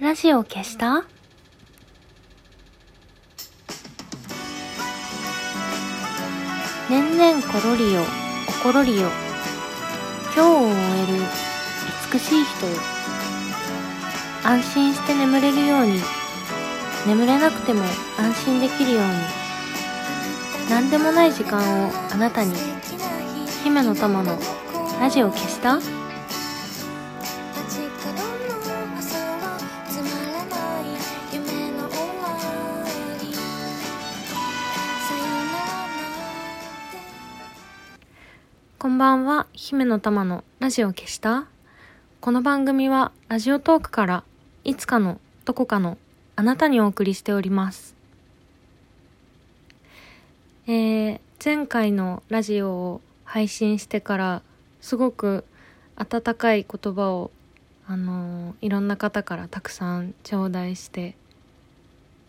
ラジオ消した？年々コロリよ心りよ今日を終える美しい人よ安心して眠れるように眠れなくても安心できるように何でもない時間をあなたに姫の玉のラジオ消した？んばんは、姫の玉のラジオ消した？この番組はラジオトークからいつかのどこかのあなたにお送りしております。えー、前回のラジオを配信してからすごく温かい言葉をあのーいろんな方からたくさん頂戴して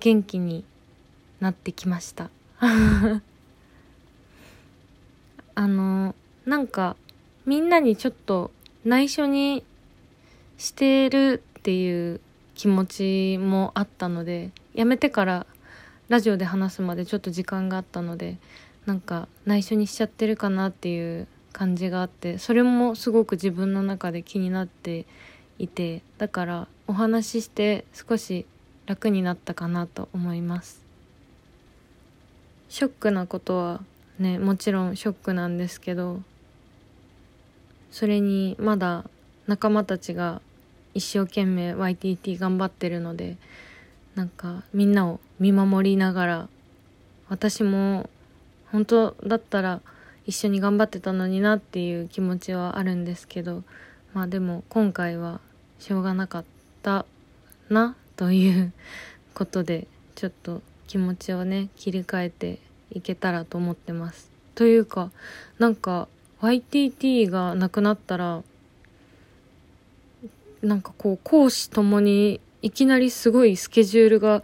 元気になってきました。あのなんかみんなにちょっと内緒にしてるっていう気持ちもあったのでやめてからラジオで話すまでちょっと時間があったのでなんか内緒にしちゃってるかなっていう感じがあってそれもすごく自分の中で気になっていてだからお話しして少し楽になったかなと思います。ショックなことはねもちろんショックなんですけどそれにまだ仲間たちが一生懸命 YTT 頑張ってるのでなんかみんなを見守りながら私も本当だったら一緒に頑張ってたのになっていう気持ちはあるんですけどまあでも今回はしょうがなかったなということでちょっと気持ちをね切り替えていけたらと思ってます。というかなんか YTT がなくなったらなんかこう講師ともにいきなりすごいスケジュールが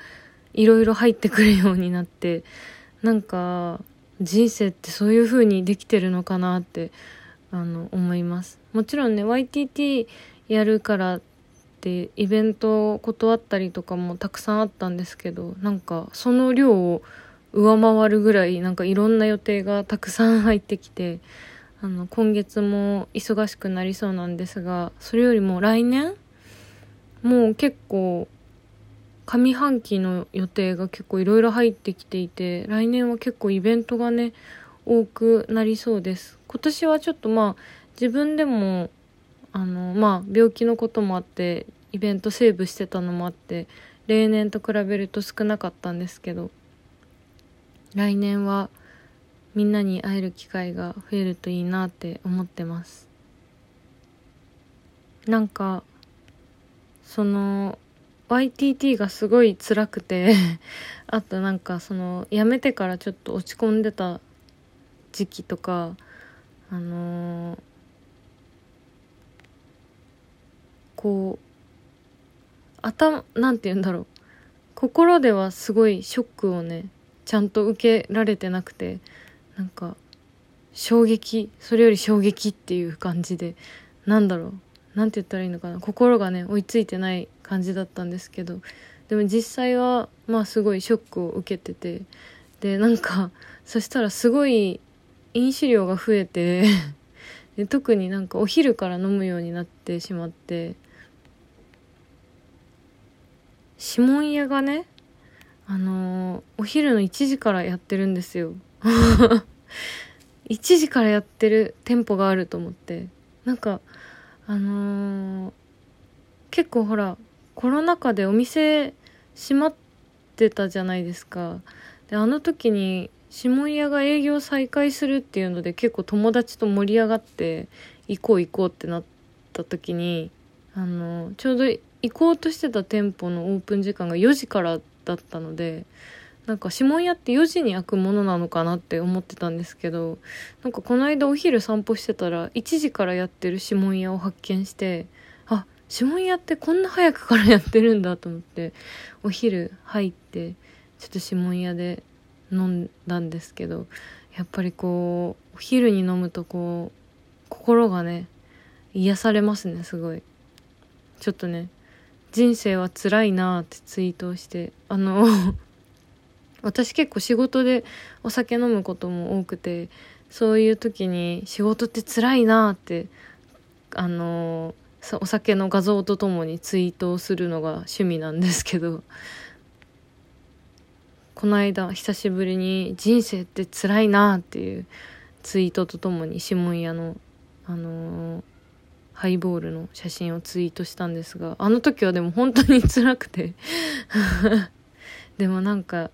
いろいろ入ってくるようになってなんか人生ってそういう風にできてるのかなってあの思います。もちろんね YTT やるからってイベントを断ったりとかもたくさんあったんですけどなんかその量を上回るぐらいなんかいろんな予定がたくさん入ってきてあの今月も忙しくなりそうなんですがそれよりも来年もう結構上半期の予定が結構いろいろ入ってきていて来年は結構イベントがね多くなりそうです。今年はちょっとまあ自分でもあのまあ病気のこともあってイベントセーブしてたのもあって例年と比べると少なかったんですけど来年はみんなに会える機会が増えるといいなって思ってます。なんかその YTT がすごい辛くて あとなんかその辞めてからちょっと落ち込んでた時期とかあのーこう頭なんて言うんだろう。心ではすごいショックをねちゃんと受けられてなくてなんか衝撃それより衝撃っていう感じでなんだろうなんて言ったらいいのかな心がね追いついてない感じだったんですけどでも実際はまあすごいショックを受けててでなんかそしたらすごい飲酒量が増えてで特になんかお昼から飲むようになってしまって指紋屋がねあのーお昼の1時からやってるんですよ。1時からやってる店舗があると思って。なんかあのー結構ほらコロナ禍でお店閉まってたじゃないですか。であの時に指紋屋が営業再開するっていうので結構友達と盛り上がって行こう行こうってなった時にあのちょうど行こうとしてた店舗のオープン時間が4時からだったのでなんか指紋屋って4時に開くものなのかなって思ってたんですけどなんかこの間お昼散歩してたら1時からやってる指紋屋を発見してあ指紋屋ってこんな早くからやってるんだと思ってお昼入ってちょっと指紋屋で飲んだんですけどやっぱりこうお昼に飲むとこう心がね癒されますねすごい。ちょっとね人生は辛いなってツイートをしてあの私結構仕事でお酒飲むことも多くてそういう時に仕事って辛いなってあのお酒の画像とともにツイートをするのが趣味なんですけどこの間久しぶりに「人生って辛いな」っていうツイートとともに指紋屋のあの、ハイボールの写真をツイートしたんですがあの時はでも本当に辛くて。でもなんか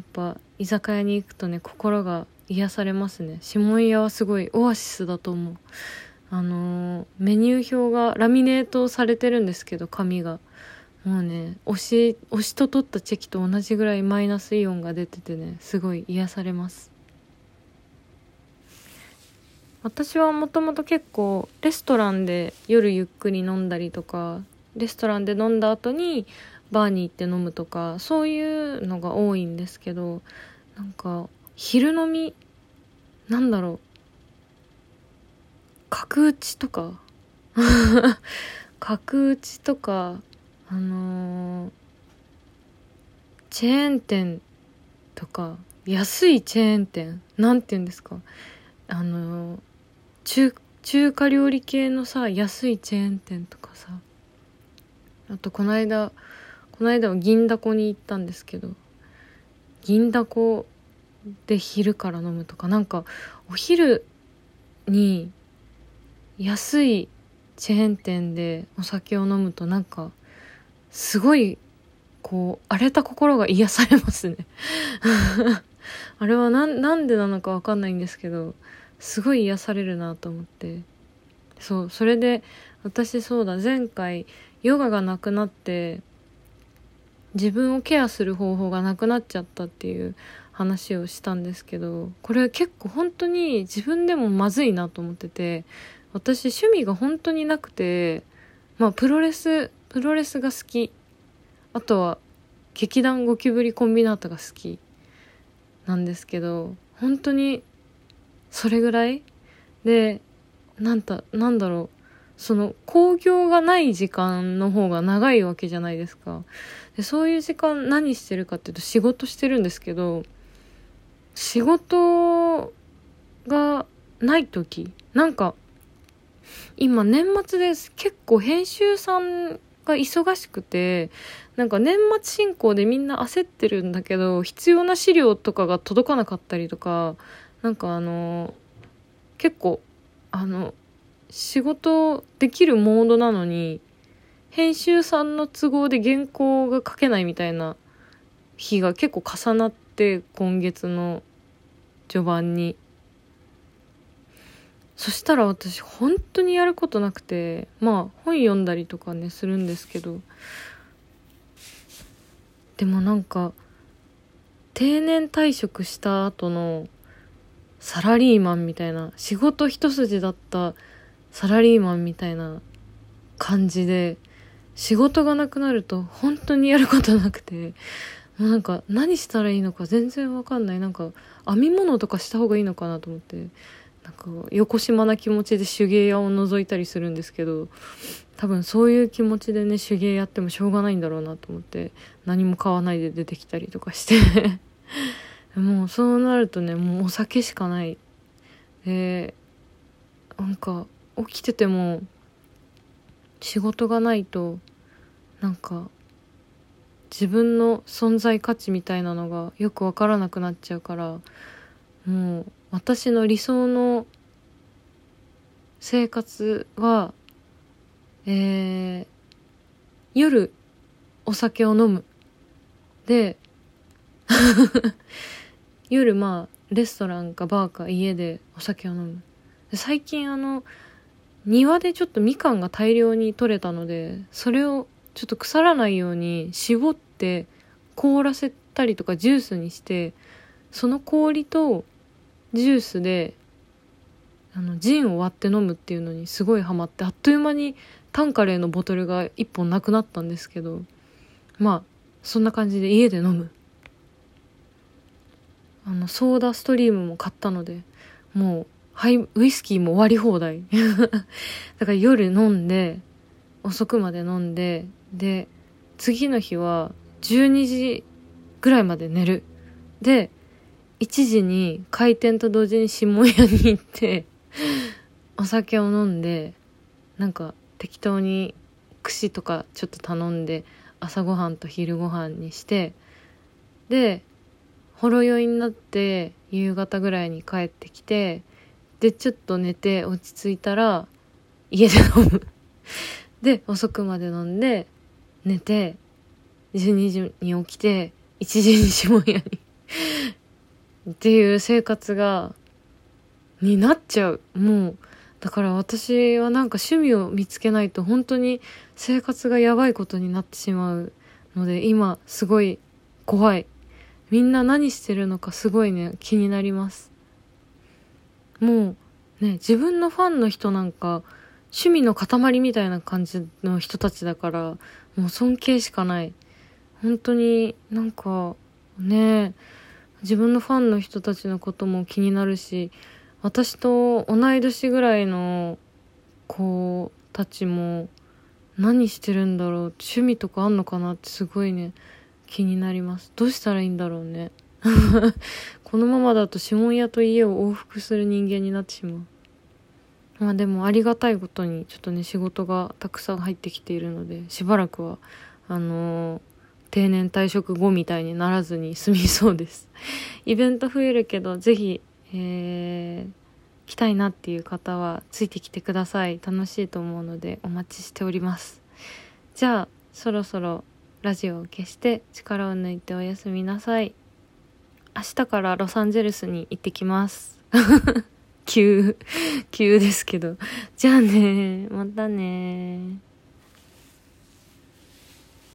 やっぱ居酒屋に行くとね心が癒されますね。指紋屋はすごいオアシスだと思う。あのー、メニュー表がラミネートされてるんですけど紙が。もうね押し押しと取ったチェキと同じぐらいマイナスイオンが出ててねすごい癒されます。私はもともと結構レストランで夜ゆっくり飲んだりとかレストランで飲んだ後にバーに行って飲むとかそういうのが多いんですけどなんか昼飲みなんだろう角打ちとか 角打ちとかあのー、チェーン店とか安いチェーン店なんて言うんですかあのー、中中華料理系のさ安いチェーン店とかさあとこの間この間は銀だこに行ったんですけど銀だこで昼から飲むとかなんかお昼に安いチェーン店でお酒を飲むとなんかすごいこう荒れた心が癒されますね。あれはなんでなのかわかんないんですけどすごい癒されるなと思って。そうそれで私そうだ前回ヨガがなくなって自分をケアする方法がなくなっちゃったっていう話をしたんですけどこれ結構本当に自分でもまずいなと思ってて私趣味が本当になくてまあプロレスプロレスが好き。あとは劇団ゴキブリコンビナートが好き。なんですけど本当にそれぐらい？でなんたなんだろう？その興行がない時間の方が長いわけじゃないですか。でそういう時間何してるかっていうと仕事してるんですけど仕事がない時なんか今年末です。結構編集さんが忙しくてなんか年末進行でみんな焦ってるんだけど必要な資料とかが届かなかったりとかなんかあの結構あの仕事できるモードなのに編集さんの都合で原稿が書けないみたいな日が結構重なって今月の序盤に。そしたら私本当にやることなくてまあ本読んだりとかねするんですけど。でもなんか定年退職した後のサラリーマンみたいな仕事一筋だったサラリーマンみたいな感じで仕事がなくなると本当にやることなくてなんか何したらいいのか全然わかんない。なんか編み物とかした方がいいのかなと思ってなんか横島な気持ちで手芸屋を覗いたりするんですけど多分そういう気持ちでね手芸やってもしょうがないんだろうなと思って何も買わないで出てきたりとかして。もうそうなるとねもうお酒しかない。でなんか起きてても仕事がないとなんか自分の存在価値みたいなのがよくわからなくなっちゃうからもう私の理想の生活は、えー、夜お酒を飲む。で、夜まあ、レストランかバーか家でお酒を飲む。最近あの、庭でちょっとみかんが大量に取れたので、それをちょっと腐らないように絞って凍らせたりとかジュースにして、その氷とジュースであのジンを割って飲むっていうのにすごいハマってあっという間にタンカレーのボトルが1本なくなったんですけどまあそんな感じで家で飲む。あのソーダストリームも買ったのでもうハイウイスキーも割り放題。だから夜飲んで遅くまで飲んでで次の日は12時ぐらいまで寝る。で1時に開店と同時に下屋に行ってお酒を飲んでなんか適当に串とかちょっと頼んで朝ごはんと昼ごはんにしてでほろ酔いになって夕方ぐらいに帰ってきてでちょっと寝て落ち着いたら家で飲む。で遅くまで飲んで寝て12時に起きて1時に下屋に。っていう生活がになっちゃう。もうだから私はなんか趣味を見つけないと本当に生活がやばいことになってしまうので今すごい怖い。みんな何してるのかすごいね気になります。もうね自分のファンの人なんか趣味の塊みたいな感じの人たちだからもう尊敬しかない。本当になんかね自分のファンの人たちのことも気になるし私と同い年ぐらいの子たちも何してるんだろう趣味とかあんのかなってすごいね気になります。どうしたらいいんだろうね。このままだと指紋屋と家を往復する人間になってしまう。まあでもありがたいことにちょっとね仕事がたくさん入ってきているのでしばらくはあのー、定年退職後みたいにならずに済みそうです。イベント増えるけどぜひえー、来たいなっていう方はついてきてください。楽しいと思うのでお待ちしております。じゃあそろそろラジオを消して力を抜いておやすみなさい。明日からロサンゼルスに行ってきます。急 急ですけど。じゃあねまたね